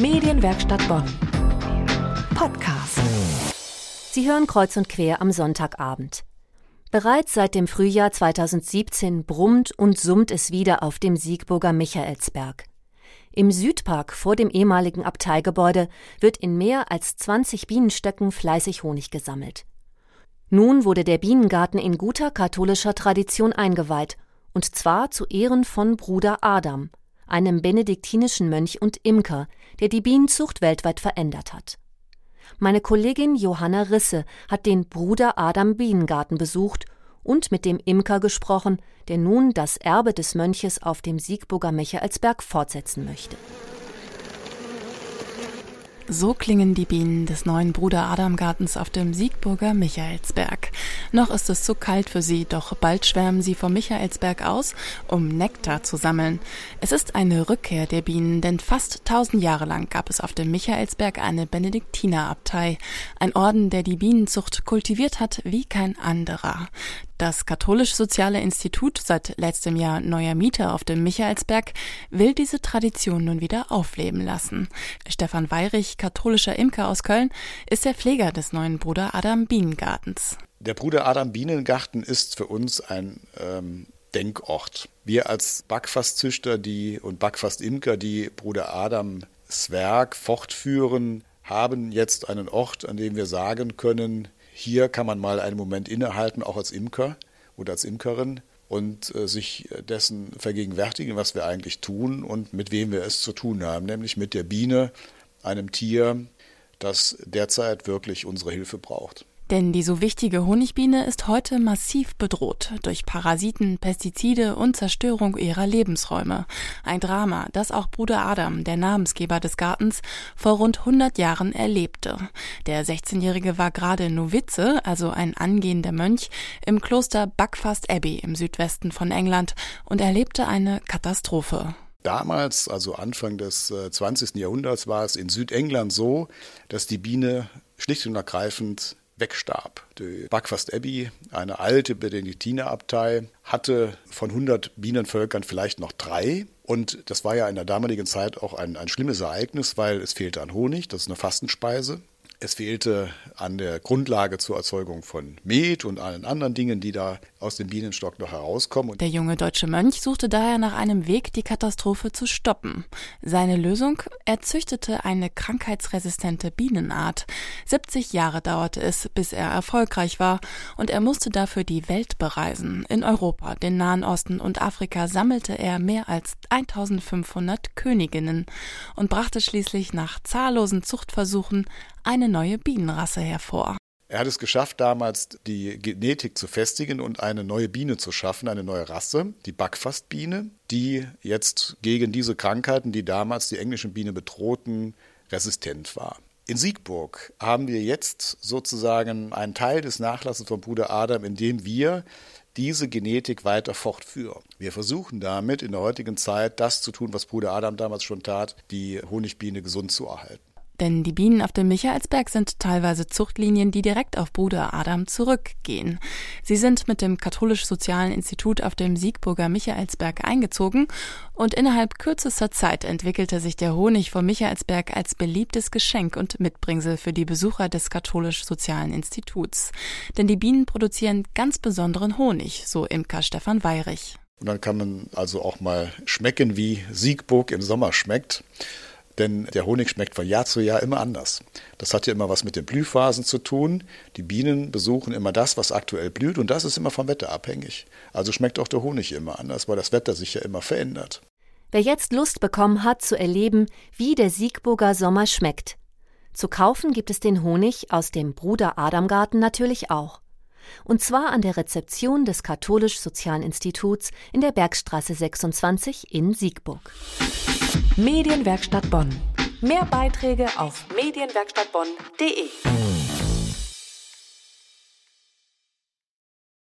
Medienwerkstatt Bonn. Podcast. Sie hören kreuz und quer am Sonntagabend. Bereits seit dem Frühjahr 2017 brummt und summt es wieder auf dem Siegburger Michaelsberg. Im Südpark vor dem ehemaligen Abteigebäude wird in mehr als 20 Bienenstöcken fleißig Honig gesammelt. Nun wurde der Bienengarten in guter katholischer Tradition eingeweiht, und zwar zu Ehren von Bruder Adam, einem benediktinischen Mönch und Imker, der die Bienenzucht weltweit verändert hat. Meine Kollegin Johanna Risse hat den Bruder Adam Bienengarten besucht und mit dem Imker gesprochen, der nun das Erbe des Mönches auf dem Siegburger Michaelsberg fortsetzen möchte. So klingen die Bienen des neuen Bruder Adam Gartens auf dem Siegburger Michaelsberg. Noch ist es zu kalt für sie, doch bald schwärmen sie vom Michaelsberg aus, um Nektar zu sammeln. Es ist eine Rückkehr der Bienen, denn fast tausend Jahre lang gab es auf dem Michaelsberg eine Benediktinerabtei, ein Orden, der die Bienenzucht kultiviert hat wie kein anderer. Das Katholisch-Soziale Institut, seit letztem Jahr neuer Mieter auf dem Michaelsberg, will diese Tradition nun wieder aufleben lassen. Stefan Weirich, katholischer Imker aus Köln, ist der Pfleger des neuen Bruder Adam Bienengartens. Der Bruder Adam Bienengarten ist für uns ein ähm, Denkort. Wir als Backfastzüchter die, und Backfastimker, die Bruder Adams Werk fortführen, haben jetzt einen Ort, an dem wir sagen können, hier kann man mal einen Moment innehalten, auch als Imker oder als Imkerin und äh, sich dessen vergegenwärtigen, was wir eigentlich tun und mit wem wir es zu tun haben, nämlich mit der Biene, einem Tier, das derzeit wirklich unsere Hilfe braucht. Denn die so wichtige Honigbiene ist heute massiv bedroht durch Parasiten, Pestizide und Zerstörung ihrer Lebensräume. Ein Drama, das auch Bruder Adam, der Namensgeber des Gartens, vor rund 100 Jahren erlebte. Der 16-Jährige war gerade Novize, also ein angehender Mönch, im Kloster Buckfast Abbey im Südwesten von England und erlebte eine Katastrophe. Damals, also Anfang des 20. Äh, Jahrhunderts, war es in Südengland so, dass die Biene schlicht und ergreifend wegstarb. Die Buckfast Abbey, eine alte Benediktinerabtei, hatte von 100 Bienenvölkern vielleicht noch drei. Und das war ja in der damaligen Zeit auch ein, ein schlimmes Ereignis, weil es fehlte an Honig, das ist eine Fastenspeise. Es fehlte an der Grundlage zur Erzeugung von Met und allen anderen Dingen, die da aus dem Bienenstock noch herauskommen. Der junge deutsche Mönch suchte daher nach einem Weg, die Katastrophe zu stoppen. Seine Lösung? Er züchtete eine krankheitsresistente Bienenart. 70 Jahre dauerte es, bis er erfolgreich war, und er musste dafür die Welt bereisen. In Europa, den Nahen Osten und Afrika sammelte er mehr als 1500 Königinnen und brachte schließlich nach zahllosen Zuchtversuchen eine neue Bienenrasse hervor. Er hat es geschafft, damals die Genetik zu festigen und eine neue Biene zu schaffen, eine neue Rasse, die Backfastbiene, die jetzt gegen diese Krankheiten, die damals die englischen Biene bedrohten, resistent war. In Siegburg haben wir jetzt sozusagen einen Teil des Nachlasses von Bruder Adam, indem wir diese Genetik weiter fortführen. Wir versuchen damit in der heutigen Zeit das zu tun, was Bruder Adam damals schon tat, die Honigbiene gesund zu erhalten. Denn die Bienen auf dem Michaelsberg sind teilweise Zuchtlinien, die direkt auf Bruder Adam zurückgehen. Sie sind mit dem Katholisch-Sozialen Institut auf dem Siegburger Michaelsberg eingezogen und innerhalb kürzester Zeit entwickelte sich der Honig vom Michaelsberg als beliebtes Geschenk und Mitbringsel für die Besucher des Katholisch-Sozialen Instituts. Denn die Bienen produzieren ganz besonderen Honig, so Imker Stefan Weirich. Und dann kann man also auch mal schmecken, wie Siegburg im Sommer schmeckt. Denn der Honig schmeckt von Jahr zu Jahr immer anders. Das hat ja immer was mit den Blühphasen zu tun. Die Bienen besuchen immer das, was aktuell blüht und das ist immer vom Wetter abhängig. Also schmeckt auch der Honig immer anders, weil das Wetter sich ja immer verändert. Wer jetzt Lust bekommen hat zu erleben, wie der Siegburger Sommer schmeckt. Zu kaufen gibt es den Honig aus dem Bruder Adam Garten natürlich auch. Und zwar an der Rezeption des Katholisch-Sozialen Instituts in der Bergstraße 26 in Siegburg. Medienwerkstatt Bonn. Mehr Beiträge auf medienwerkstattbonn.de.